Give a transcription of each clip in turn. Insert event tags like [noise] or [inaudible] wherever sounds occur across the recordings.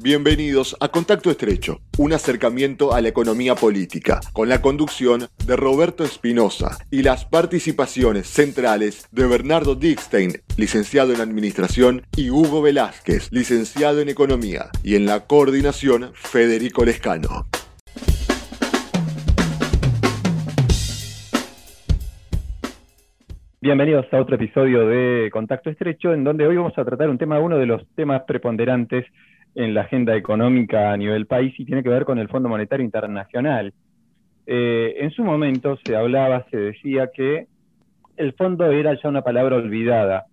Bienvenidos a Contacto Estrecho, un acercamiento a la economía política, con la conducción de Roberto Espinosa y las participaciones centrales de Bernardo Dickstein, licenciado en Administración, y Hugo Velázquez, licenciado en Economía, y en la coordinación Federico Lescano. Bienvenidos a otro episodio de Contacto Estrecho, en donde hoy vamos a tratar un tema, uno de los temas preponderantes en la agenda económica a nivel país y tiene que ver con el Fondo Monetario Internacional. Eh, en su momento se hablaba, se decía que el fondo era ya una palabra olvidada,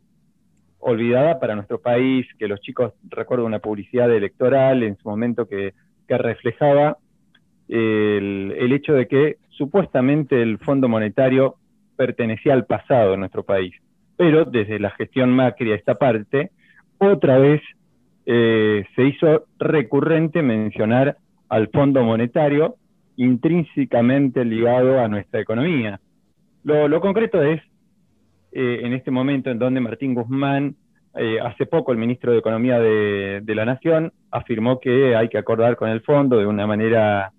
olvidada para nuestro país, que los chicos, recuerdo una publicidad electoral en su momento que, reflejaba el, el hecho de que supuestamente el Fondo Monetario pertenecía al pasado de nuestro país. Pero desde la gestión Macri a esta parte, otra vez eh, se hizo recurrente mencionar al Fondo Monetario intrínsecamente ligado a nuestra economía. Lo, concreto es, eh, en este momento en donde Martín Guzmán, eh, hace poco el ministro de Economía de, de, la Nación, afirmó que hay que acordar con el fondo de una manera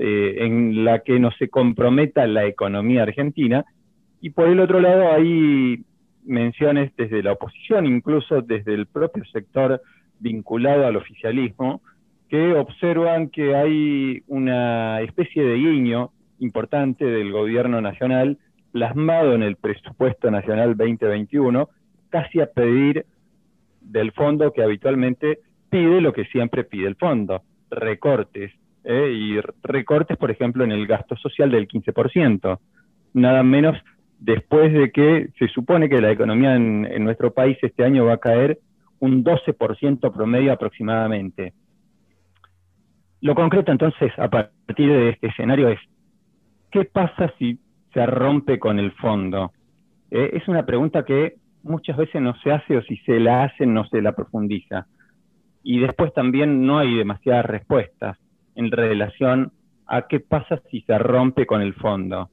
en la que no se comprometa la economía argentina, y por el otro lado hay menciones desde la oposición, incluso desde el propio sector vinculado al oficialismo, que observan que hay una especie de guiño importante del gobierno nacional plasmado en el presupuesto nacional 2021, casi a pedir del fondo que habitualmente pide lo que siempre pide el fondo, recortes, ¿eh? y recortes, por ejemplo, en el gasto social del 15%, nada menos después de que se supone que la economía en, nuestro país este año va a caer un 12% promedio aproximadamente. Lo concreto entonces a partir de este escenario es, ¿qué pasa si se rompe con el fondo? Eh, es una pregunta que muchas veces no se hace o si se la hace no se la profundiza. Y después también no hay demasiadas respuestas en relación a qué pasa si se rompe con el fondo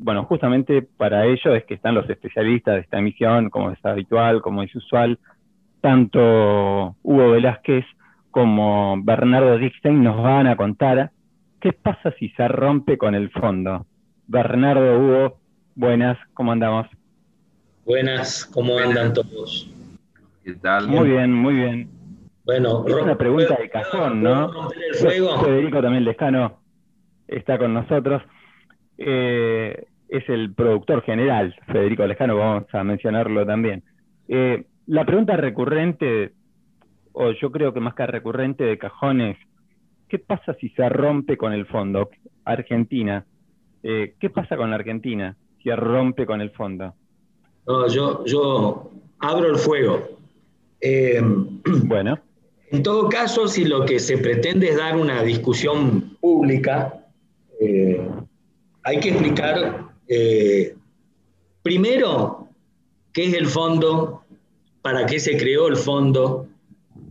bueno, justamente para ello es que están los especialistas de esta emisión, como es habitual, como es usual, tanto Hugo Velázquez como Bernardo Dickstein nos van a contar qué pasa si se rompe con el fondo. Bernardo, Hugo, buenas, ¿cómo andamos? Buenas, ¿cómo andan todos? ¿Qué tal? Muy bien, muy bien. Bueno, es una pregunta de cajón, ¿no? Federico también Lescano está con nosotros. Eh, es el productor general, Federico Lejano, vamos a mencionarlo también. Eh, la pregunta recurrente, o yo creo que más que recurrente de cajones, ¿qué pasa si se rompe con el fondo? Argentina, eh, ¿qué pasa con la Argentina si rompe con el fondo? No, yo, yo abro el fuego. bueno. En todo caso, si lo que se pretende es dar una discusión pública, hay que explicar eh, primero qué es el fondo, para qué se creó el fondo,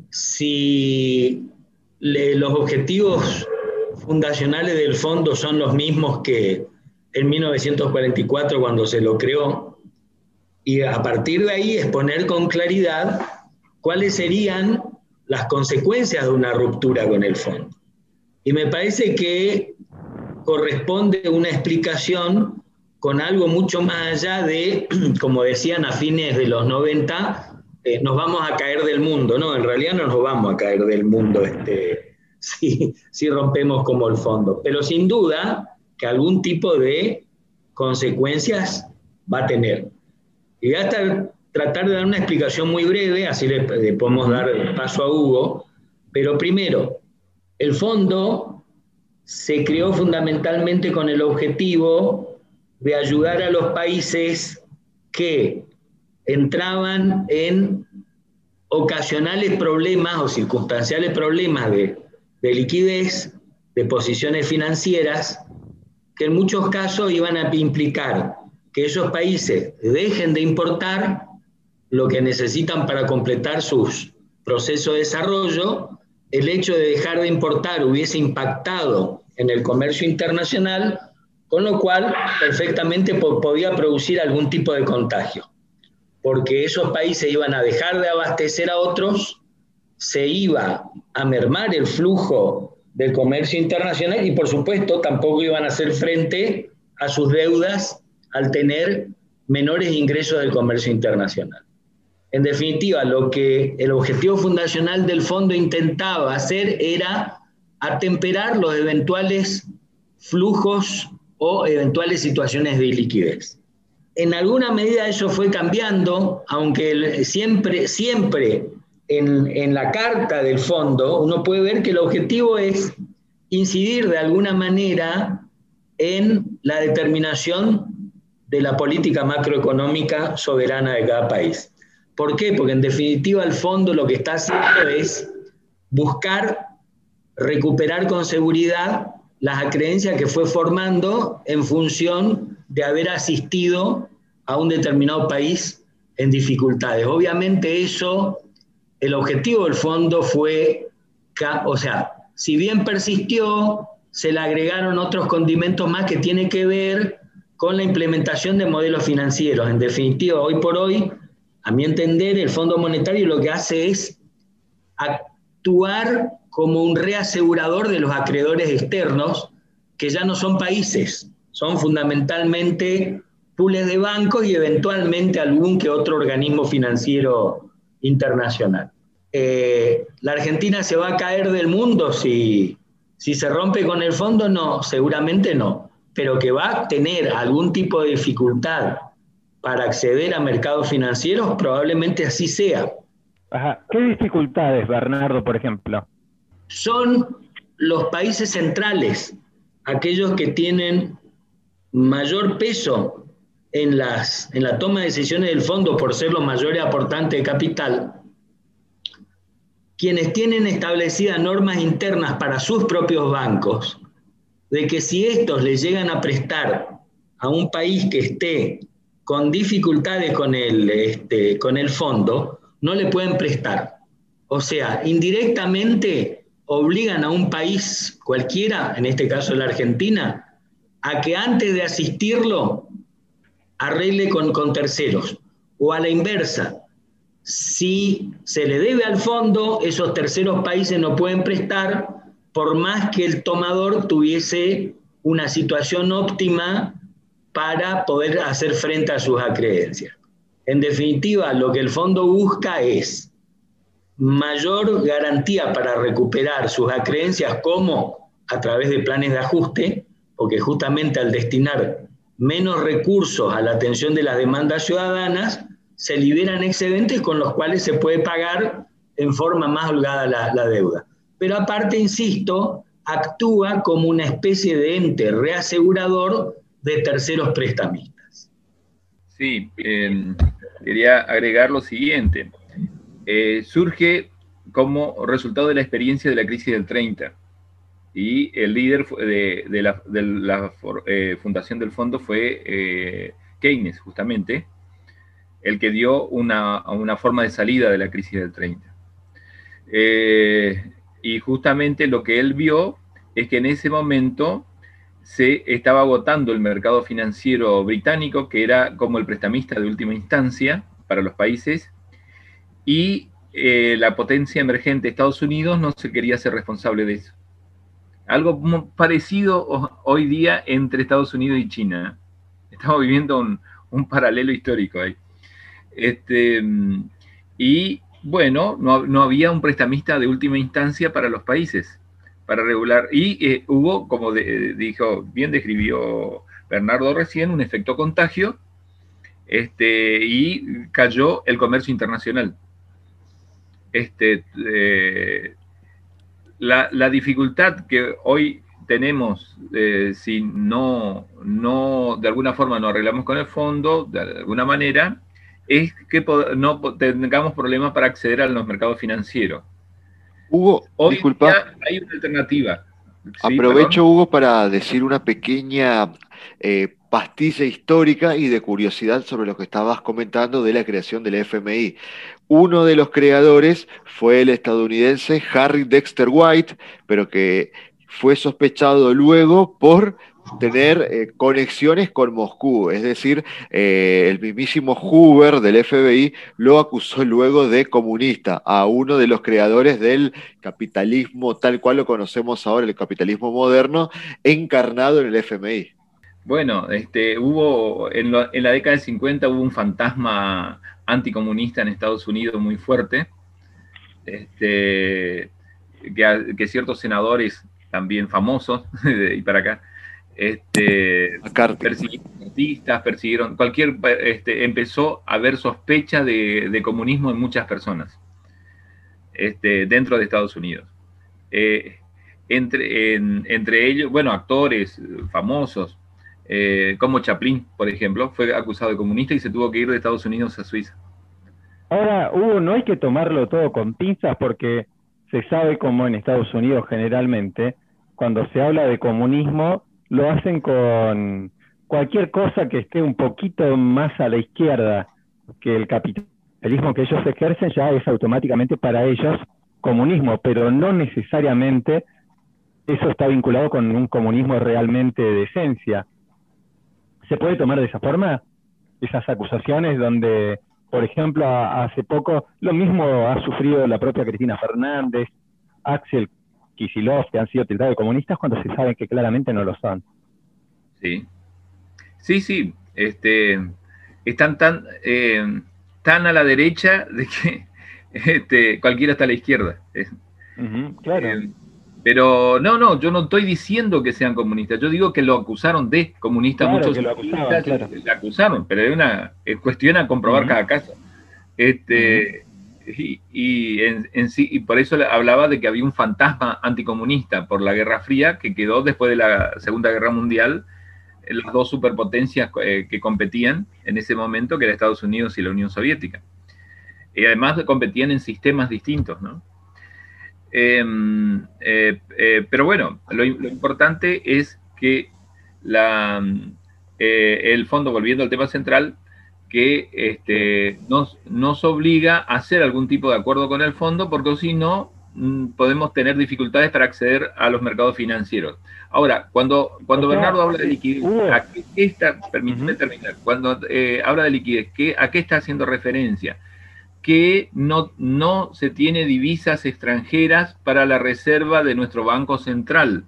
si los objetivos fundacionales del fondo son los mismos que en 1944 cuando se lo creó, y a partir de ahí exponer con claridad cuáles serían las consecuencias de una ruptura con el fondo. Y me parece que corresponde una explicación con algo mucho más allá de, [clears throat] como decían a fines de los 90, eh, nos vamos a caer del mundo. No, en realidad no nos vamos a caer del mundo este, [laughs] si, si rompemos como el fondo. Pero sin duda que algún tipo de consecuencias va a tener. Y voy a tratar de dar una explicación muy breve, así le, le podemos dar paso a Hugo. Pero primero, el fondo se creó fundamentalmente con el objetivo de ayudar a los países que entraban en ocasionales problemas o circunstanciales problemas de, liquidez, de posiciones financieras, que en muchos casos iban a implicar que esos países dejen de importar lo que necesitan para completar sus procesos de desarrollo. El hecho de dejar de importar hubiese impactado en el comercio internacional, con lo cual perfectamente podía producir algún tipo de contagio, porque esos países iban a dejar de abastecer a otros se iba a mermar el flujo del comercio internacional y por supuesto tampoco iban a hacer frente a sus deudas al tener menores ingresos del comercio internacional. En definitiva, lo que el objetivo fundacional del fondo intentaba hacer era atemperar los eventuales flujos o eventuales situaciones de liquidez. En alguna medida eso fue cambiando, aunque siempre, siempre en, en la carta del fondo uno puede ver que el objetivo es incidir de alguna manera en la determinación de la política macroeconómica soberana de cada país. ¿Por qué? Porque en definitiva el fondo lo que está haciendo es buscar recuperar con seguridad las acreencias que fue formando en función de haber asistido a un determinado país en dificultades. Obviamente eso, el objetivo del fondo fue, o sea, si bien persistió, se le agregaron otros condimentos más que tienen que ver con la implementación de modelos financieros. En definitiva, hoy por hoy, a mi entender, el Fondo Monetario lo que hace es actuar como un reasegurador de los acreedores externos, que ya no son países, son fundamentalmente pools de bancos y eventualmente algún que otro organismo financiero internacional. Eh, ¿La Argentina se va a caer del mundo si, si se rompe con el fondo? No, seguramente no, pero que va a tener algún tipo de dificultad para acceder a mercados financieros, probablemente así sea. ¿Qué dificultades, Bernardo, por ejemplo? Son los países centrales, aquellos que tienen mayor peso en, las, en la toma de decisiones del fondo por ser los mayores aportantes de capital, quienes tienen establecidas normas internas para sus propios bancos, de que si estos les llegan a prestar a un país que esté con dificultades con el, este, con el fondo, no le pueden prestar. O sea, indirectamente obligan a un país cualquiera, en este caso la Argentina, a que antes de asistirlo arregle con, con terceros. O a la inversa, si se le debe al fondo, esos terceros países no pueden prestar por más que el tomador tuviese una situación óptima para poder hacer frente a sus acreencias. En definitiva, lo que el fondo busca es mayor garantía para recuperar sus acreencias como a través de planes de ajuste, porque justamente al destinar menos recursos a la atención de las demandas ciudadanas, se liberan excedentes con los cuales se puede pagar en forma más holgada la, deuda. Pero aparte, insisto, actúa como una especie de ente reasegurador de terceros prestamistas. Sí, em, quería agregar lo siguiente. Eh, surge como resultado de la experiencia de la crisis del 30 y el líder de, la, eh, fundación del fondo fue eh, Keynes, justamente, el que dio una, forma de salida de la crisis del 30. y justamente lo que él vio es que en ese momento se estaba agotando el mercado financiero británico, que era como el prestamista de última instancia para los países, y eh, la potencia emergente Estados Unidos no se quería ser responsable de eso. Algo parecido hoy día entre Estados Unidos y China. Estamos viviendo un, paralelo histórico ahí. Este, y bueno, no había un prestamista de última instancia para los países para regular. Y eh, hubo, como dijo, bien describió Bernardo recién, un efecto contagio este, y cayó el comercio internacional. Este, eh, la, dificultad que hoy tenemos eh, si no, no, de alguna forma no arreglamos con el fondo, de alguna manera, es que no tengamos problemas para acceder a los mercados financieros. Hugo, disculpa. Hay una alternativa. Aprovecho, Hugo, para decir una pequeña eh, pastilla histórica y de curiosidad sobre lo que estabas comentando de la creación del FMI. Uno de los creadores fue el estadounidense Harry Dexter White, pero que fue sospechado luego por tener eh, conexiones con Moscú. Es decir, eh, el mismísimo Hoover del FBI lo acusó luego de comunista a uno de los creadores del capitalismo tal cual lo conocemos ahora, el capitalismo moderno, encarnado en el FMI. Bueno, este, hubo en, en la década del 50 hubo un fantasma anticomunista en Estados Unidos muy fuerte, este, que, ciertos senadores también famosos, [laughs] y para acá, este, persiguieron artistas, persiguieron, cualquier, este, empezó a haber sospecha de, comunismo en muchas personas este, dentro de Estados Unidos. Eh, entre, entre ellos, bueno, actores famosos, eh, como Chaplin, por ejemplo, fue acusado de comunista y se tuvo que ir de Estados Unidos a Suiza. Ahora, Hugo, no hay que tomarlo todo con pinzas porque se sabe como en Estados Unidos generalmente, cuando se habla de comunismo, lo hacen con cualquier cosa que esté un poquito más a la izquierda que el capitalismo que ellos ejercen, ya es automáticamente para ellos comunismo, pero no necesariamente eso está vinculado con un comunismo realmente de esencia. ¿Se puede tomar de esa forma? Esas acusaciones donde, por ejemplo, hace poco, lo mismo ha sufrido la propia Cristina Fernández, Axel Kicillof, que han sido tildados de comunistas cuando se saben que claramente no lo son. Sí, sí, sí, este, están tan, eh, tan a la derecha de que [laughs] este, cualquiera está a la izquierda. claro. Eh, pero no, no, yo no estoy diciendo que sean comunistas, yo digo que lo acusaron de comunista. Muchos que lo acusaban, claro. lo acusaron, pero es una cuestión a comprobar cada caso. Este, y, en, sí, y por eso hablaba de que había un fantasma anticomunista por la Guerra Fría que quedó después de la Segunda Guerra Mundial, las dos superpotencias eh, que competían en ese momento, que eran Estados Unidos y la Unión Soviética. Y además competían en sistemas distintos, ¿no? Em, eh, eh, pero bueno, lo, importante es que la, eh, el fondo, volviendo al tema central, que este, nos, nos, obliga a hacer algún tipo de acuerdo con el fondo, porque si no, mm, podemos tener dificultades para acceder a los mercados financieros. Ahora, cuando, cuando Bernardo habla de liquidez, ¿a qué, está, permíteme terminar, cuando habla de liquidez, ¿a qué está haciendo referencia? Que no, no se tiene divisas extranjeras para la reserva de nuestro Banco Central.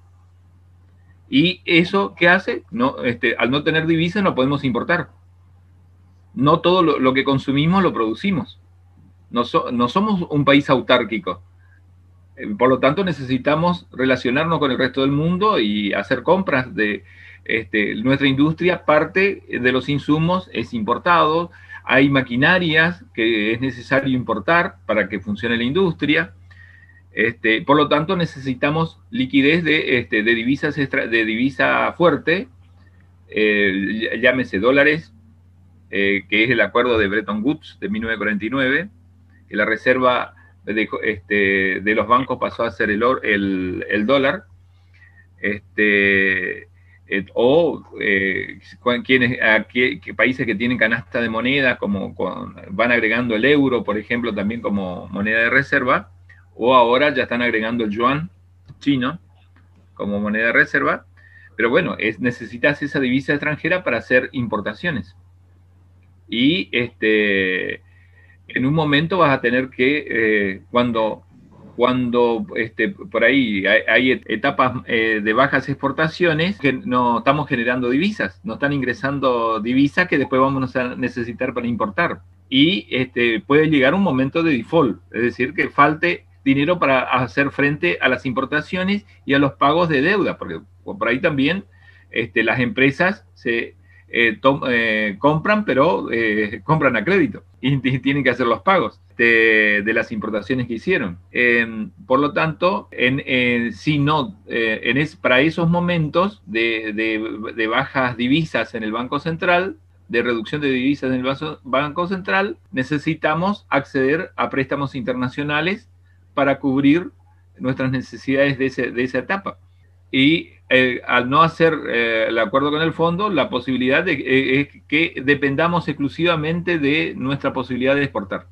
¿Y eso qué hace? No, este, al no tener divisas no podemos importar. No todo lo, que consumimos lo producimos. No, no, somos un país autárquico. Eh, por lo tanto, necesitamos relacionarnos con el resto del mundo y hacer compras de este, nuestra industria. Parte de los insumos es importado, hay maquinarias que es necesario importar para que funcione la industria. Este, por lo tanto, necesitamos liquidez de, este, de, divisas de divisa fuerte, eh, llámese dólares, eh, que es el acuerdo de Bretton Woods de 1949, que la reserva de, este, de los bancos pasó a ser el, el, el dólar. Este, eh, o eh, países que tienen canasta de moneda, como van agregando el euro, por ejemplo, también como moneda de reserva, o ahora ya están agregando el yuan chino como moneda de reserva, pero bueno, es, necesitas esa divisa extranjera para hacer importaciones. Y este, en un momento vas a tener que, eh, cuando cuando este, por ahí hay, etapas eh, de bajas exportaciones que no estamos generando divisas, no están ingresando divisas que después vamos a necesitar para importar. Y este, puede llegar un momento de default, es decir, que falte dinero para hacer frente a las importaciones y a los pagos de deuda, porque por ahí también este, las empresas se eh, eh, compran, pero compran a crédito y tienen que hacer los pagos de, las importaciones que hicieron. Em, por lo tanto, en, si no, eh, en es, para esos momentos de, bajas divisas en el Banco Central, de reducción de divisas en el Banco Central, necesitamos acceder a préstamos internacionales para cubrir nuestras necesidades de, esa etapa. Y eh, al no hacer eh, el acuerdo con el fondo, la posibilidad de, es que dependamos exclusivamente de nuestra posibilidad de exportar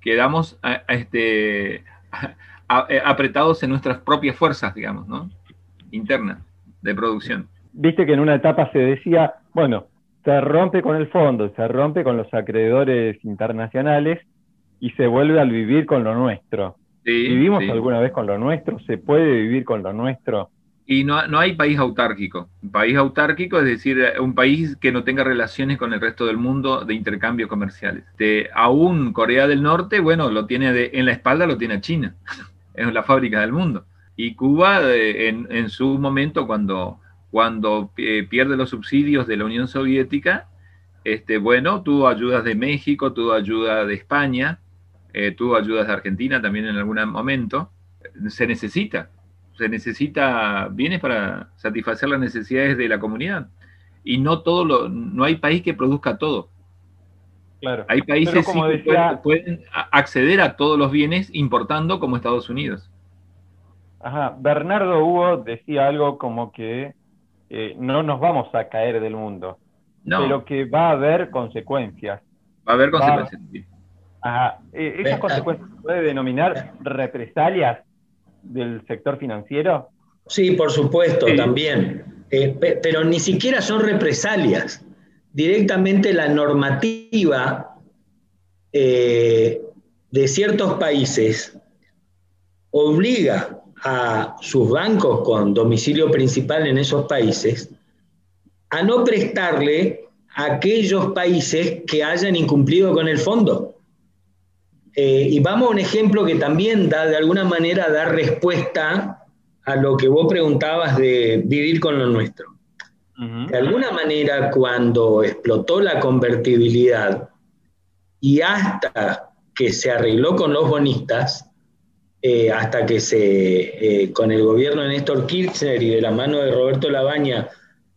quedamos este, eh, apretados en nuestras propias fuerzas, digamos, ¿no? Internas de producción. viste que en una etapa se decía, bueno, se rompe con el fondo, se rompe con los acreedores internacionales y se vuelve al vivir con lo nuestro. ¿Vivimos alguna vez con lo nuestro? ¿Se puede vivir con lo nuestro? Y no, no hay país autárquico. País autárquico es decir, un país que no tenga relaciones con el resto del mundo de intercambios comerciales. Aún Corea del Norte, bueno, lo tiene de, en la espalda, lo tiene China. [laughs] es la fábrica del mundo. Y Cuba, eh, en, en, su momento, cuando, cuando eh, pierde los subsidios de la Unión Soviética, este, bueno, tuvo ayudas de México, tuvo ayuda de España, eh, tuvo ayudas de Argentina también en algún momento. Se necesita se necesita bienes para satisfacer las necesidades de la comunidad. Y no todo lo, no hay país que produzca todo. Claro. Hay países que pueden, acceder a todos los bienes importando como Estados Unidos. Ajá. Bernardo Hugo decía algo como que eh, no nos vamos a caer del mundo, pero que va a haber consecuencias. Va a haber consecuencias. Ajá. Eh, ¿Esas consecuencias se puede denominar represalias del sector financiero? Sí, por supuesto, también. Eh, pero ni siquiera son represalias. Directamente la normativa eh, de ciertos países obliga a sus bancos con domicilio principal en esos países a no prestarle a aquellos países que hayan incumplido con el fondo. Eh, y vamos a un ejemplo que también da, de alguna manera, da respuesta a lo que vos preguntabas de vivir con lo nuestro. De alguna manera, cuando explotó la convertibilidad y hasta que se arregló con los bonistas, eh, hasta que se, eh, con el gobierno de Néstor Kirchner y de la mano de Roberto Labaña,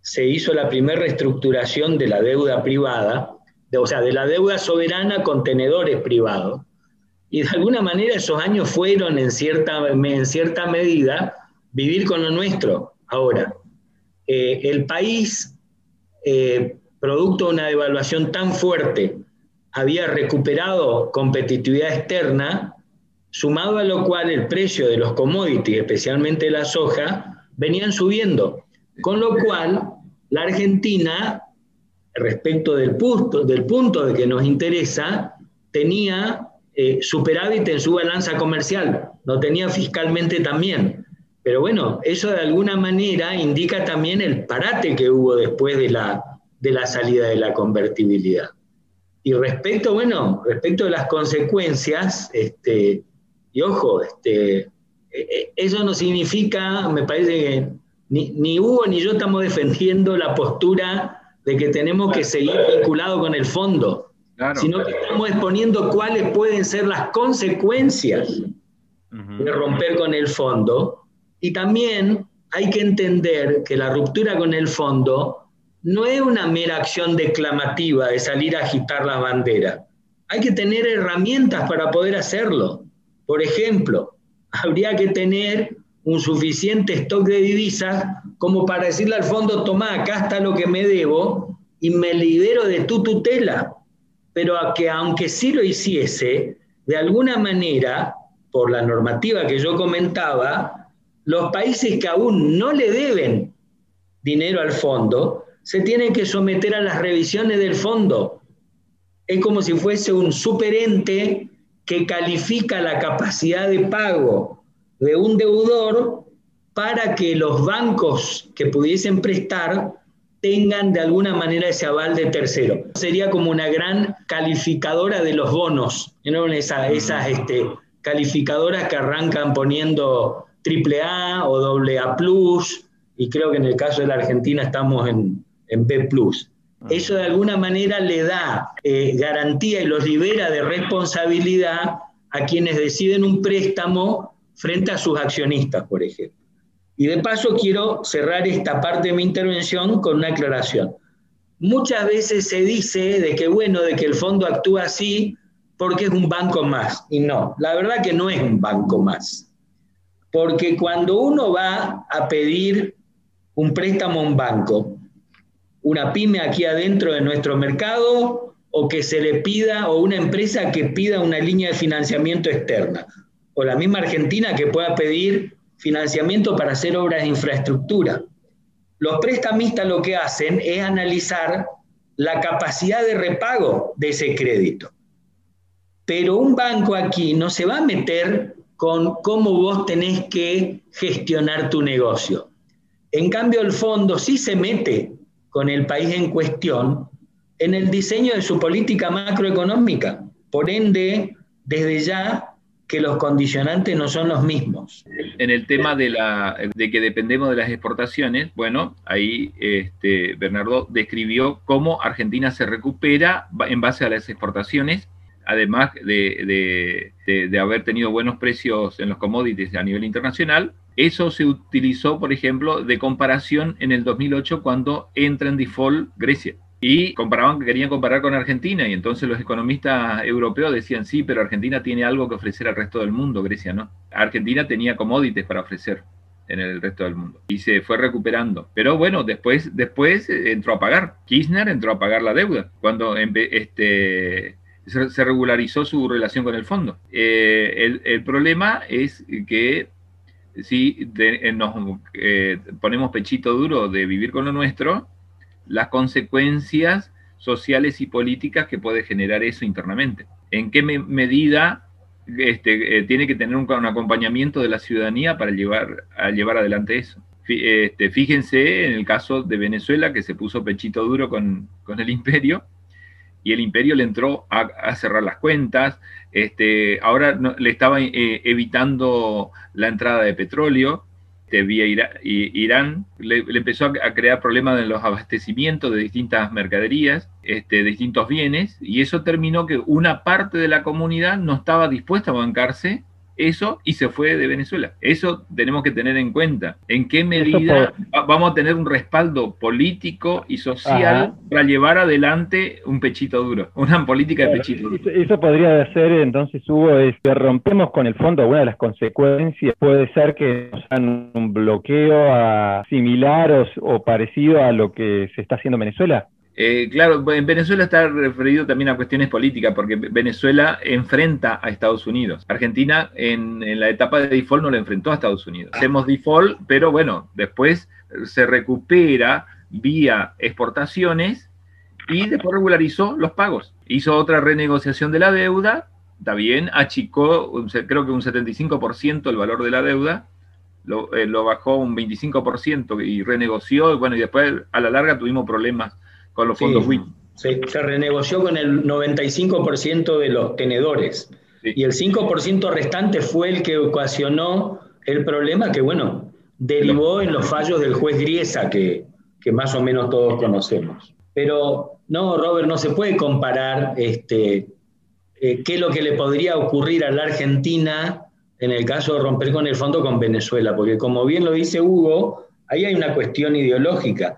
se hizo la primera reestructuración de la deuda privada, o sea, de la deuda soberana con tenedores privados, y de alguna manera esos años fueron en cierta, en cierta medida vivir con lo nuestro. Ahora, eh, el país, eh, producto de una devaluación tan fuerte, había recuperado competitividad externa, sumado a lo cual el precio de los commodities, especialmente la soja, venían subiendo. Con lo cual, la Argentina, respecto del punto, del punto de que nos interesa, tenía eh, superávit en su balanza comercial, lo tenía fiscalmente también. Pero bueno, eso de alguna manera indica también el parate que hubo después de la, de la salida de la convertibilidad. Y respecto, bueno, respecto de las consecuencias, este, y ojo, este, e, e, eso no significa, me parece que ni, ni, Hugo ni yo estamos defendiendo la postura de que tenemos que seguir vinculados con el fondo sino que estamos exponiendo cuáles pueden ser las consecuencias de romper con el fondo. Y también hay que entender que la ruptura con el fondo no es una mera acción declamativa de salir a agitar la bandera. Hay que tener herramientas para poder hacerlo. Por ejemplo, habría que tener un suficiente stock de divisas como para decirle al fondo, toma, acá está lo que me debo y me libero de tu tutela pero a que aunque sí lo hiciese, de alguna manera, por la normativa que yo comentaba, los países que aún no le deben dinero al fondo, se tienen que someter a las revisiones del fondo. Es como si fuese un superente que califica la capacidad de pago de un deudor para que los bancos que pudiesen prestar tengan de alguna manera ese aval de tercero. Sería como una gran calificadora de los bonos, ¿no? Esa, esas este, calificadoras que arrancan poniendo AAA o AA plus, y creo que en el caso de la Argentina estamos en, en B plus. Ah. Eso de alguna manera le da eh, garantía y los libera de responsabilidad a quienes deciden un préstamo frente a sus accionistas, por ejemplo. Y de paso quiero cerrar esta parte de mi intervención con una aclaración. Muchas veces se dice de que bueno, de que el fondo actúa así porque es un banco más. Y no, la verdad que no es un banco más. Porque cuando uno va a pedir un préstamo a un banco, una pyme aquí adentro de nuestro mercado, o que se le pida, o una empresa que pida una línea de financiamiento externa, o la misma Argentina que pueda pedir financiamiento para hacer obras de infraestructura. los prestamistas lo que hacen es analizar la capacidad de repago de ese crédito. Pero un banco aquí no se va a meter con cómo vos tenés que gestionar tu negocio. En cambio, el fondo sí se mete con el país en cuestión en el diseño de su política macroeconómica. Por ende, desde ya que los condicionantes no son los mismos. En el tema de, la, de que dependemos de las exportaciones, bueno, ahí este, Bernardo describió cómo Argentina se recupera en base a las exportaciones, además de, de haber tenido buenos precios en los commodities a nivel internacional. Eso se utilizó, por ejemplo, de comparación en el 2008 cuando entra en default Grecia y comparaban, querían comparar con Argentina, y entonces los economistas europeos decían, sí, pero Argentina tiene algo que ofrecer al resto del mundo, Grecia no. Argentina tenía commodities para ofrecer en el resto del mundo y se fue recuperando. Pero bueno, después, después entró a pagar. Kirchner entró a pagar la deuda cuando este, se regularizó su relación con el fondo. Eh, el, problema es que si nos eh, ponemos pechito duro de vivir con lo nuestro, las consecuencias sociales y políticas que puede generar eso internamente. ¿En qué medida este, eh, tiene que tener un, acompañamiento de la ciudadanía para llevar, a llevar adelante eso? Este, fíjense en el caso de Venezuela, que se puso pechito duro con, el imperio, y el imperio le entró a, cerrar las cuentas, este, ahora le estaba eh, evitando la entrada de petróleo, este, vía Irán, le, empezó a, crear problemas en los abastecimientos de distintas mercaderías, este, distintos bienes, y eso terminó que una parte de la comunidad no estaba dispuesta a bancarse eso y se fue de Venezuela. Eso tenemos que tener en cuenta. ¿En qué medida vamos a tener un respaldo político y social para llevar adelante un pechito duro, una política de pechito duro? Eso, podría ser, entonces, Hugo, es que rompemos con el fondo. Una de las consecuencias puede ser que nos hagan un bloqueo similar o, o parecido a lo que se está haciendo en Venezuela. Eh, claro, en Venezuela está referido también a cuestiones políticas, porque Venezuela enfrenta a Estados Unidos. Argentina en, la etapa de default no la enfrentó a Estados Unidos. Hacemos default, pero bueno, después se recupera vía exportaciones y después regularizó los pagos. Hizo otra renegociación de la deuda, bien, achicó creo que un 75% el valor de la deuda, lo, eh, lo bajó un 25% y renegoció, bueno, y después a la larga tuvimos problemas con los fondos WIC. Se, renegoció con el 95% de los tenedores. Y el 5% restante fue el que ocasionó el problema que, bueno, derivó en los fallos del juez Griesa, que, que más o menos todos conocemos. Pero no, Robert, no se puede comparar este, eh, qué es lo que le podría ocurrir a la Argentina en el caso de romper con el fondo con Venezuela, porque como bien lo dice Hugo, ahí hay una cuestión ideológica.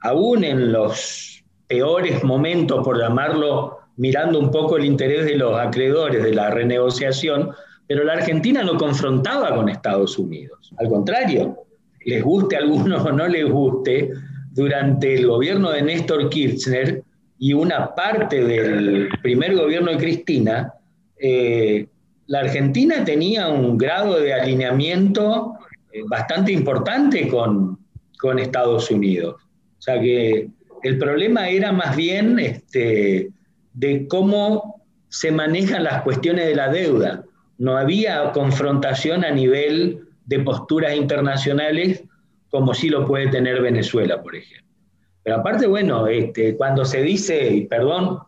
Aún en los peores momentos, por llamarlo, mirando un poco el interés de los acreedores de la renegociación, pero la Argentina no confrontaba con Estados Unidos. Al contrario, les guste a algunos o no les guste, durante el gobierno de Néstor Kirchner y una parte del primer gobierno de Cristina, eh, la Argentina tenía un grado de alineamiento eh, bastante importante con, con Estados Unidos. O sea que el problema era más bien este, de cómo se manejan las cuestiones de la deuda. No había confrontación a nivel de posturas internacionales como sí lo puede tener Venezuela, por ejemplo. Pero aparte, bueno, este, cuando se dice, perdón,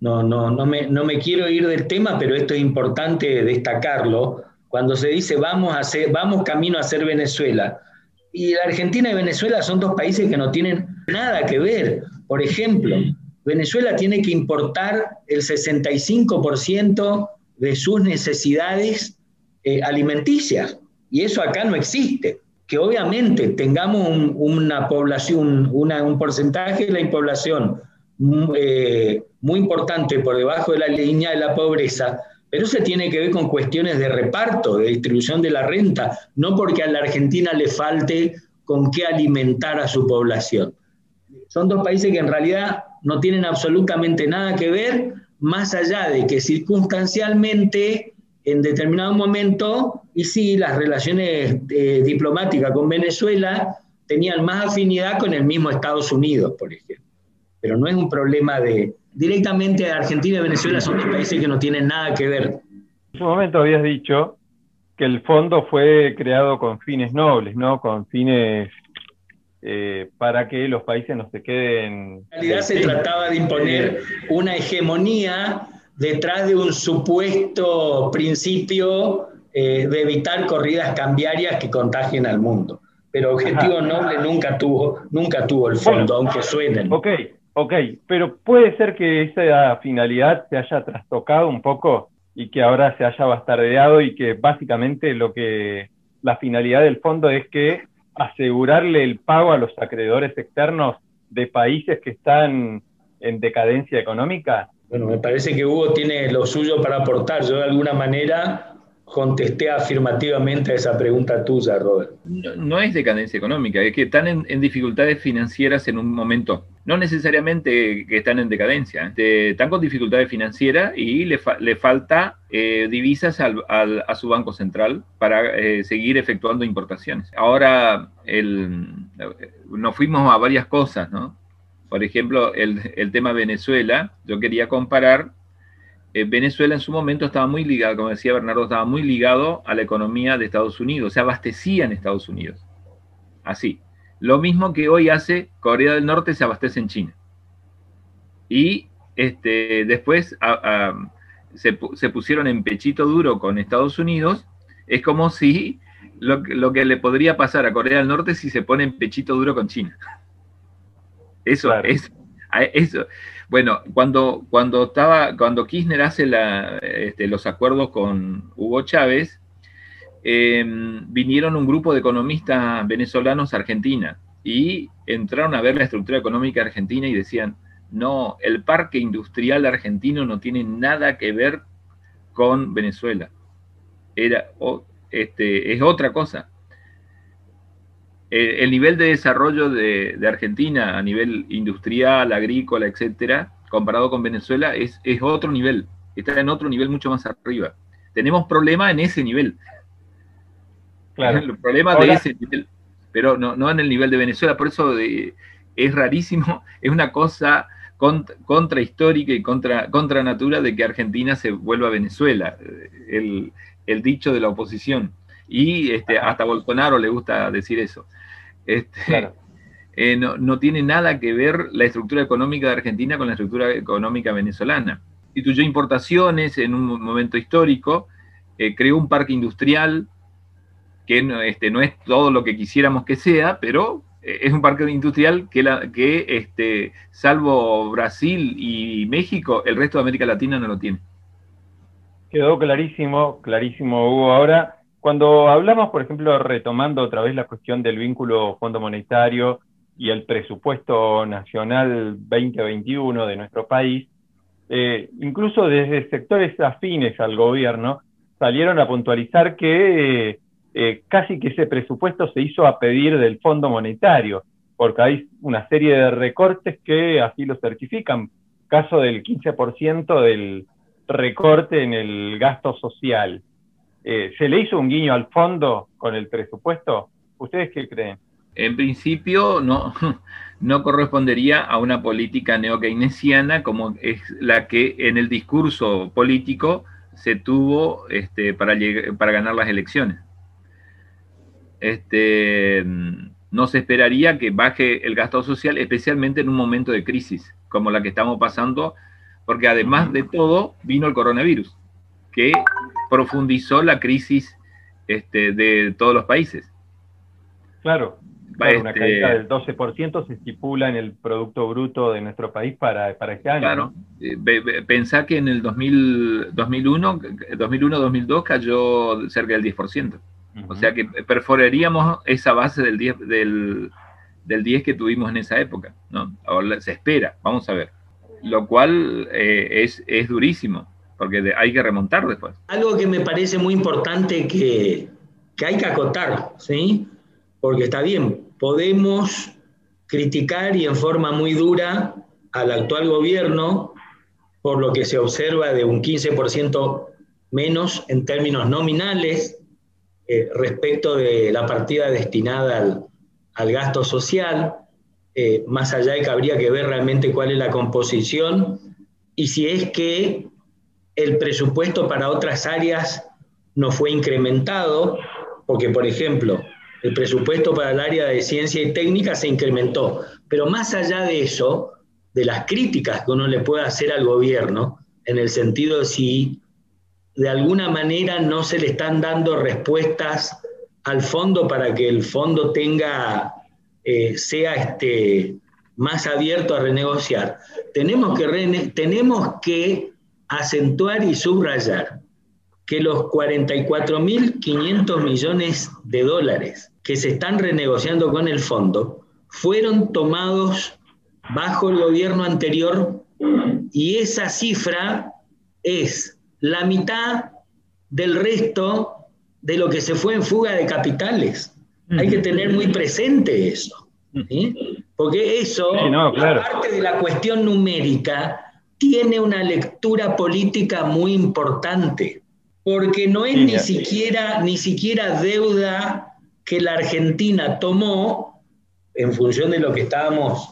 no, no, no, me, no me quiero ir del tema, pero esto es importante destacarlo, cuando se dice vamos, a vamos camino a ser Venezuela, y la Argentina y Venezuela son dos países que no tienen nada que ver. Por ejemplo, Venezuela tiene que importar el 65% de sus necesidades eh, alimenticias y eso acá no existe. Que obviamente tengamos una población, un porcentaje de la población mm, eh, muy importante por debajo de la línea de la pobreza, pero eso tiene que ver con cuestiones de reparto, de distribución de la renta, no porque a la Argentina le falte con qué alimentar a su población. Son dos países que en realidad no tienen absolutamente nada que ver, más allá de que circunstancialmente, en determinado momento, y sí, las relaciones eh, diplomáticas con Venezuela tenían más afinidad con el mismo Estados Unidos, por ejemplo. Pero no es un problema de... Directamente Argentina y Venezuela son dos países que no tienen nada que ver. En su momento habías dicho que el fondo fue creado con fines nobles, ¿no? Con fines eh, para que los países no se queden... En realidad se trataba de imponer una hegemonía detrás de un supuesto principio eh, de evitar corridas cambiarias que contagien al mundo. Pero objetivo noble nunca tuvo, nunca tuvo el fondo, aunque suenen. Ok, ok, pero puede ser que esa finalidad se haya trastocado un poco y que ahora se haya bastardeado y que básicamente lo que la finalidad del fondo es que asegurarle el pago a los acreedores externos de países que están en decadencia económica. Bueno, me parece que Hugo tiene lo suyo para aportar. Yo de alguna manera contesté afirmativamente a esa pregunta tuya, Robert. No, es decadencia económica, es que están en, dificultades financieras en un momento. No necesariamente que están en decadencia, ¿eh? están con dificultades financieras y le, falta eh, divisas a su banco central para eh, seguir efectuando importaciones. Ahora nos fuimos a varias cosas, ¿no? Por ejemplo, el, el tema Venezuela, yo quería comparar eh, Venezuela en su momento estaba muy ligado, como decía Bernardo, estaba muy ligado a la economía de Estados Unidos, se abastecía en Estados Unidos. Así. Lo mismo que hoy hace Corea del Norte se abastece en China. Y este, después se, pusieron en pechito duro con Estados Unidos. Es como si lo, que le podría pasar a Corea del Norte si se pone en pechito duro con China. Eso es. Eso, bueno, cuando, cuando, estaba, cuando Kirchner hace este, los acuerdos con Hugo Chávez, em, vinieron un grupo de economistas venezolanos a Argentina y entraron a ver la estructura económica argentina y decían, no, el parque industrial argentino no tiene nada que ver con Venezuela. Era, este, es otra cosa. Eh, el nivel de desarrollo de, Argentina a nivel industrial, agrícola, etcétera, comparado con Venezuela, es, otro nivel. Está en otro nivel mucho más arriba. Tenemos problemas en ese nivel. Claro. [laughs] El problema de ese nivel, pero no, en el nivel de Venezuela. Por eso es rarísimo, [laughs] es una cosa contrahistórica y contra, contra natura de que Argentina se vuelva a Venezuela. El, dicho de la oposición. Y este, hasta Bolsonaro le gusta decir eso. Este, [laughs] eh, no, tiene nada que ver la estructura económica de Argentina con la estructura económica venezolana. Instituyó importaciones en un momento histórico, eh, creó un parque industrial que no, este, no es todo lo que quisiéramos que sea, pero eh, es un parque industrial que, la, que este, salvo Brasil y México, el resto de América Latina no lo tiene. Quedó clarísimo, clarísimo, Hugo. Ahora, cuando hablamos, por ejemplo, retomando otra vez la cuestión del vínculo Fondo Monetario y el presupuesto nacional 2021 de nuestro país, eh, incluso desde sectores afines al gobierno salieron a puntualizar que eh, casi que ese presupuesto se hizo a pedir del Fondo Monetario, porque hay una serie de recortes que así lo certifican. Caso del 15% del recorte en el gasto social. Eh, ¿Se le hizo un guiño al fondo con el presupuesto? ¿Ustedes qué creen? En principio no, [laughs] no correspondería a una política neo-keynesiana como es la que en el discurso político se tuvo este, para, para ganar las elecciones. Este, no se esperaría que baje el gasto social, especialmente en un momento de crisis como la que estamos pasando, porque además de todo vino el coronavirus que profundizó la crisis este, de todos los países. Claro, una este, caída del 12% se estipula en el Producto Bruto de nuestro país para, para este año. Claro, eh, pensá que en el 2000, 2001, 2001-2002 cayó cerca del 10%. O sea que perforaríamos esa base del 10, del, del 10 que tuvimos en esa época. ¿no? Ahora se espera, vamos a ver. Lo cual eh, es, es durísimo porque hay que remontar después. Algo que me parece muy importante que, que hay que acotar, ¿sí? Porque está bien, podemos criticar y en forma muy dura al actual gobierno por lo que se observa de un 15% menos en términos nominales eh, respecto de la partida destinada al, al gasto social, eh, más allá de que habría que ver realmente cuál es la composición y si es que el presupuesto para otras áreas no fue incrementado, porque por ejemplo, el presupuesto para el área de ciencia y técnica se incrementó, pero más allá de eso, de las críticas que uno le puede hacer al gobierno, en el sentido de si de alguna manera no se le están dando respuestas al fondo para que el fondo tenga, eh, sea este, más abierto a renegociar. Tenemos que, tenemos que acentuar y subrayar que los 44.500 millones de dólares que se están renegociando con el fondo fueron tomados bajo el gobierno anterior y esa cifra es la mitad del resto de lo que se fue en fuga de capitales. Hay que tener muy presente eso. Porque eso, aparte de la cuestión numérica, tiene una lectura política muy importante. Porque no es ni siquiera, ni siquiera deuda que la Argentina tomó, en función de lo que estábamos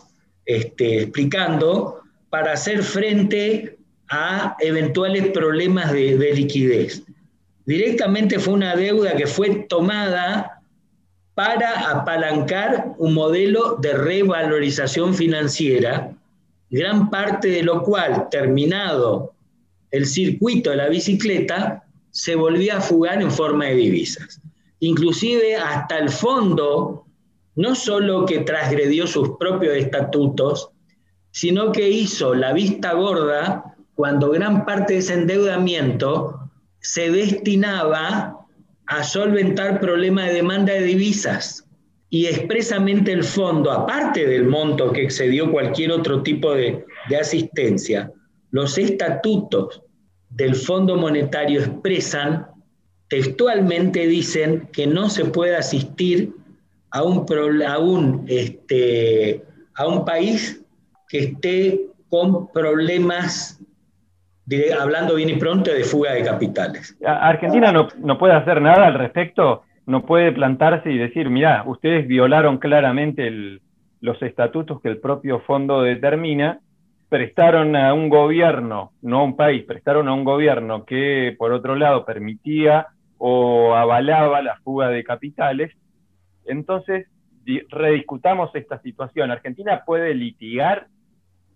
este, explicando, para hacer frente a eventuales problemas de, liquidez. Directamente fue una deuda que fue tomada para apalancar un modelo de revalorización financiera, gran parte de lo cual, terminado el circuito de la bicicleta, se volvía a fugar en forma de divisas. Inclusive hasta el fondo, no solo que transgredió sus propios estatutos, sino que hizo la vista gorda cuando gran parte de ese endeudamiento se destinaba a solventar problemas de demanda de divisas. Y expresamente el fondo, aparte del monto que excedió cualquier otro tipo de, asistencia, los estatutos del Fondo Monetario expresan, textualmente dicen que no se puede asistir a un, a un, este, a un país que esté con problemas hablando bien y pronto de fuga de capitales. Argentina no, no, puede hacer nada al respecto, no puede plantarse y decir, mira, ustedes violaron claramente los estatutos que el propio fondo determina, prestaron a un gobierno, no a un país, prestaron a un gobierno que por otro lado permitía o avalaba la fuga de capitales. Entonces, rediscutamos esta situación. Argentina puede litigar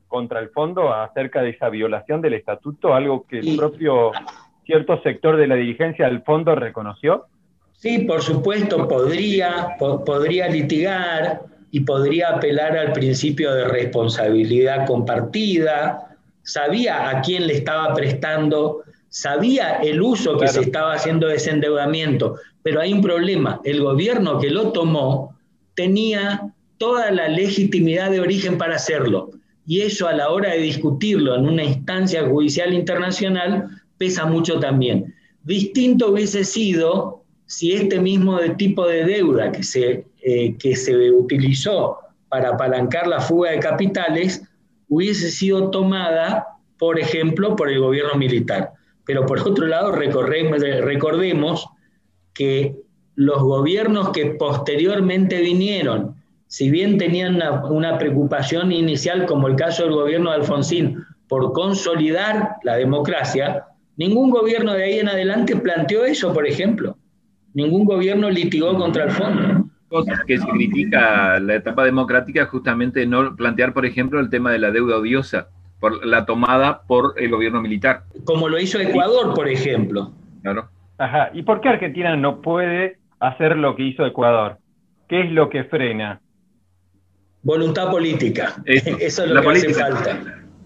contra el fondo acerca de esa violación del estatuto, algo que el propio cierto sector de la dirigencia del fondo reconoció? Sí, por supuesto, podría, podría litigar y podría apelar al principio de responsabilidad compartida, sabía a quién le estaba prestando, sabía el uso que se estaba haciendo de ese endeudamiento, pero hay un problema, el gobierno que lo tomó tenía toda la legitimidad de origen para hacerlo y eso a la hora de discutirlo en una instancia judicial internacional pesa mucho también. Distinto hubiese sido si este mismo tipo de deuda que se, eh, que se utilizó para apalancar la fuga de capitales hubiese sido tomada, por ejemplo, por el gobierno militar. Pero por otro lado, recordemos que los gobiernos que posteriormente vinieron si bien tenían una, preocupación inicial, como el caso del gobierno de Alfonsín, por consolidar la democracia, ningún gobierno de ahí en adelante planteó eso, por ejemplo. Ningún gobierno litigó contra el fondo. Que se critica la etapa democrática justamente no plantear, por ejemplo, el tema de la deuda odiosa, por la tomada por el gobierno militar. Como lo hizo Ecuador, por ejemplo. Claro. Ajá. ¿Y por qué Argentina no puede hacer lo que hizo Ecuador? ¿Qué es lo que frena? Voluntad política. Eso, [laughs] es lo que hace falta.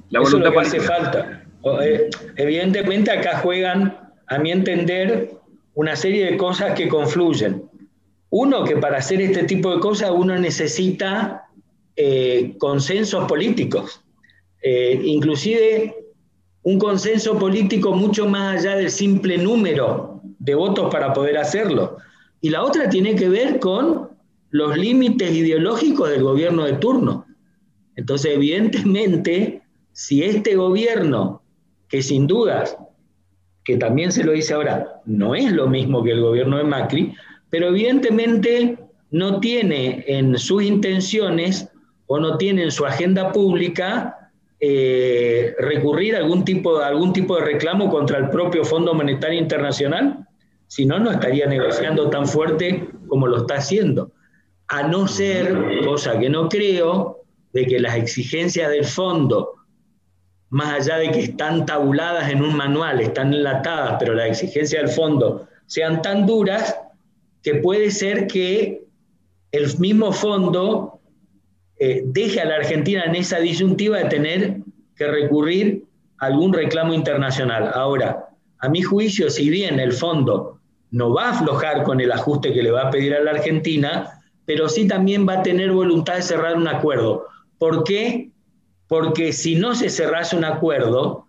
La Eso es lo que hace falta. Eh, evidentemente acá juegan, a mi entender, una serie de cosas que confluyen. Uno, que para hacer este tipo de cosas uno necesita eh, consensos políticos. Eh, inclusive un consenso político mucho más allá del simple número de votos para poder hacerlo. Y la otra tiene que ver con los límites ideológicos del gobierno de turno. Entonces, evidentemente, si este gobierno, que sin dudas, que también se lo dice ahora, no es lo mismo que el gobierno de Macri, pero evidentemente no tiene en sus intenciones o no tiene en su agenda pública eh, recurrir a algún tipo, algún tipo de reclamo contra el propio Fondo Monetario Internacional? Si no, no estaría negociando tan fuerte como lo está haciendo. A no ser, cosa que no creo, de que las exigencias del fondo, más allá de que están tabuladas en un manual, están enlatadas, pero las exigencias del fondo sean tan duras que puede ser que el mismo fondo eh, deje a la Argentina en esa disyuntiva de tener que recurrir a algún reclamo internacional. Ahora, a mi juicio, si bien el fondo no va a aflojar con el ajuste que le va a pedir a la Argentina, pero sí también va a tener voluntad de cerrar un acuerdo. ¿Por qué? Porque si no se cerrase un acuerdo,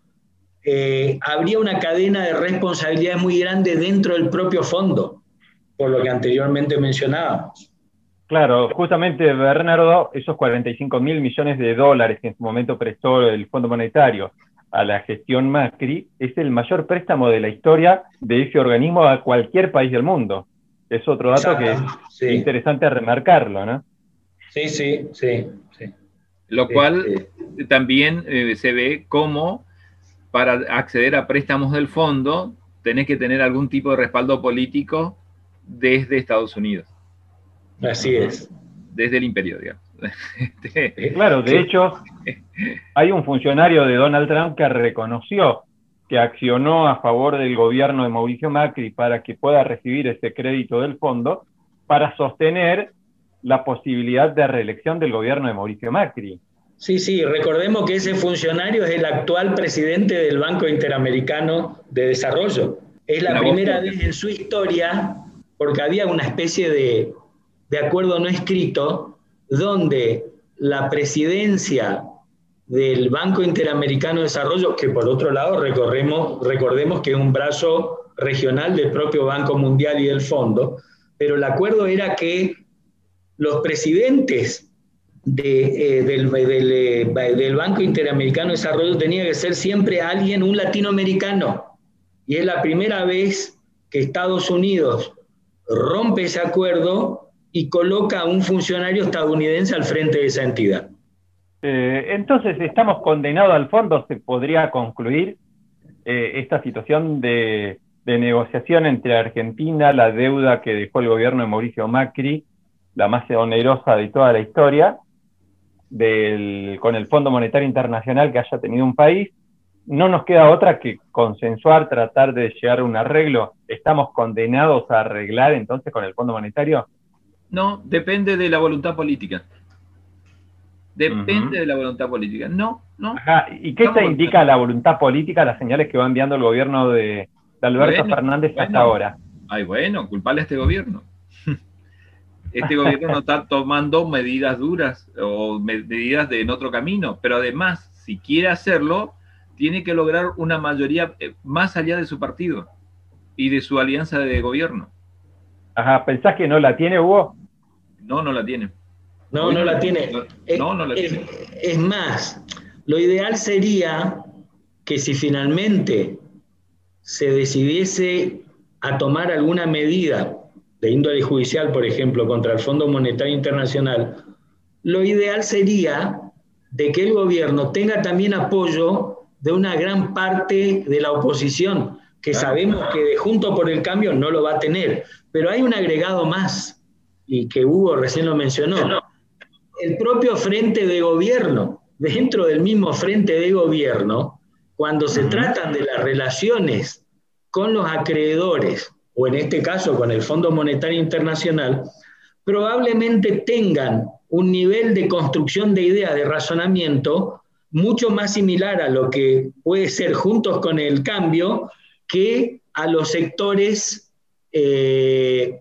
eh, habría una cadena de responsabilidades muy grande dentro del propio fondo, por lo que anteriormente mencionábamos. Claro, justamente Bernardo, esos 45 mil millones de dólares que en su momento prestó el Fondo Monetario a la gestión Macri, es el mayor préstamo de la historia de ese organismo a cualquier país del mundo. Es otro dato que es interesante remarcarlo, ¿no? Sí, sí, sí. Lo cual también eh, se ve como para acceder a préstamos del fondo tenés que tener algún tipo de respaldo político desde Estados Unidos. Así es. Desde el imperio, digamos. [laughs] Este, claro, de hecho, hay un funcionario de Donald Trump que reconoció que accionó a favor del gobierno de Mauricio Macri para que pueda recibir ese crédito del fondo para sostener la posibilidad de reelección del gobierno de Mauricio Macri. Sí, sí, recordemos que ese funcionario es el actual presidente del Banco Interamericano de Desarrollo. Es la, primera vez en su historia, porque había una especie de, de acuerdo no escrito, donde la presidencia del Banco Interamericano de Desarrollo, que por otro lado recordemos, recordemos que es un brazo regional del propio Banco Mundial y del Fondo, pero el acuerdo era que los presidentes de, eh, del, eh, del, Banco Interamericano de Desarrollo tenía que ser siempre alguien, un latinoamericano. Y es la primera vez que Estados Unidos rompe ese acuerdo y coloca a un funcionario estadounidense al frente de esa entidad. Eh, entonces, ¿estamos condenados al fondo? ¿Se podría concluir esta situación de negociación entre Argentina, la deuda que dejó el gobierno de Mauricio Macri la más onerosa de toda la historia, con el Fondo Monetario Internacional que haya tenido un país, no nos queda otra que consensuar, tratar de llegar a un arreglo. ¿Estamos condenados a arreglar entonces con el Fondo Monetario? No, depende de la voluntad política. Depende de la voluntad política. No, no. ¿Y qué te indica la voluntad política, las señales que va enviando el gobierno de, Alberto Fernández hasta ahora? Ay, bueno, culpable a este gobierno este gobierno no está tomando medidas duras o medidas de en otro camino, pero además, si quiere hacerlo, tiene que lograr una mayoría eh, más allá de su partido y de su alianza de gobierno. Ajá, ¿pensás que no la tiene Hugo? No, no la tiene. No, no la tiene. No, no la tiene. Es más, lo ideal sería que si finalmente se decidiese a tomar alguna medida de índole judicial, por ejemplo, contra el Fondo Monetario Internacional, lo ideal sería de que el gobierno tenga también apoyo de una gran parte de la oposición, que sabemos que de Junto por el Cambio no lo va a tener. Pero hay un agregado más, y que Hugo recién lo mencionó, el propio frente de gobierno, dentro del mismo frente de gobierno, cuando se tratan de las relaciones con los acreedores o en este caso con el Fondo Monetario Internacional, probablemente tengan un nivel de construcción de ideas, de razonamiento, mucho más similar a lo que puede ser juntos con el cambio que a los sectores eh,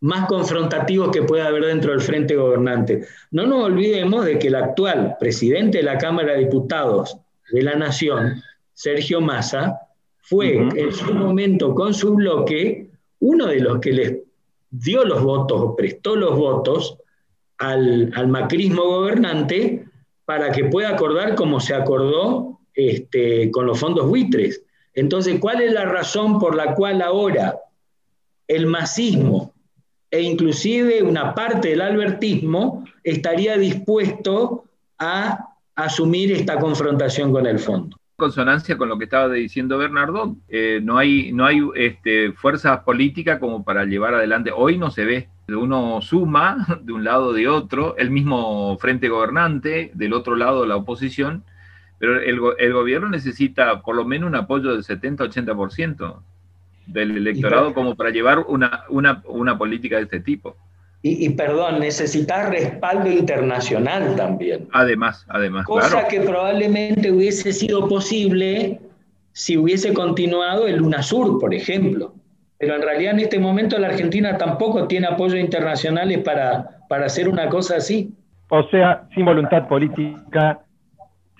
más confrontativos que pueda haber dentro del frente gobernante. No nos olvidemos de que el actual presidente de la Cámara de Diputados de la Nación, Sergio Massa, fue en su momento con su bloque uno de los que les dio los votos o prestó los votos al, macrismo gobernante para que pueda acordar como se acordó este, con los fondos buitres. Entonces, ¿cuál es la razón por la cual ahora el masismo e inclusive una parte del albertismo estaría dispuesto a asumir esta confrontación con el fondo. Consonancia con lo que estaba diciendo Bernardo, eh, no hay, no hay este, fuerza política como para llevar adelante. Hoy no se ve. Uno suma [laughs] de un lado de otro, el mismo frente gobernante, del otro lado la oposición, pero el, el gobierno necesita por lo menos un apoyo del 70-80% del electorado como para llevar una, una, una política de este tipo. Y, perdón, necesitas respaldo internacional también. Además, además. Cosa que probablemente hubiese sido posible si hubiese continuado el UNASUR, por ejemplo. Pero en realidad en este momento la Argentina tampoco tiene apoyos internacionales para, para hacer una cosa así. O sea, sin voluntad política,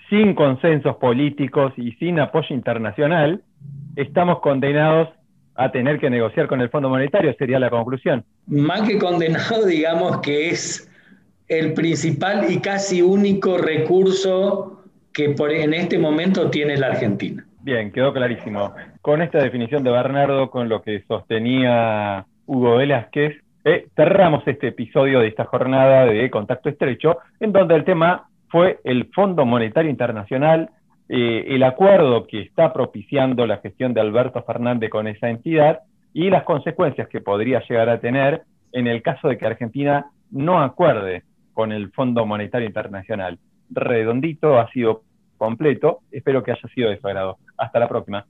sin consensos políticos y sin apoyo internacional, estamos condenados a tener que negociar con el Fondo Monetario, sería la conclusión. Más que condenado, digamos que es el principal y casi único recurso que por, en este momento tiene la Argentina. Bien, quedó clarísimo. Con esta definición de Bernardo, con lo que sostenía Hugo Velázquez, eh, cerramos este episodio de esta jornada de Contacto Estrecho, en donde el tema fue el Fondo Monetario Internacional, eh, el acuerdo que está propiciando la gestión de Alberto Fernández con esa entidad y las consecuencias que podría llegar a tener en el caso de que Argentina no acuerde con el Fondo Monetario Internacional. Redondito, ha sido completo, espero que haya sido de su agrado. Hasta la próxima.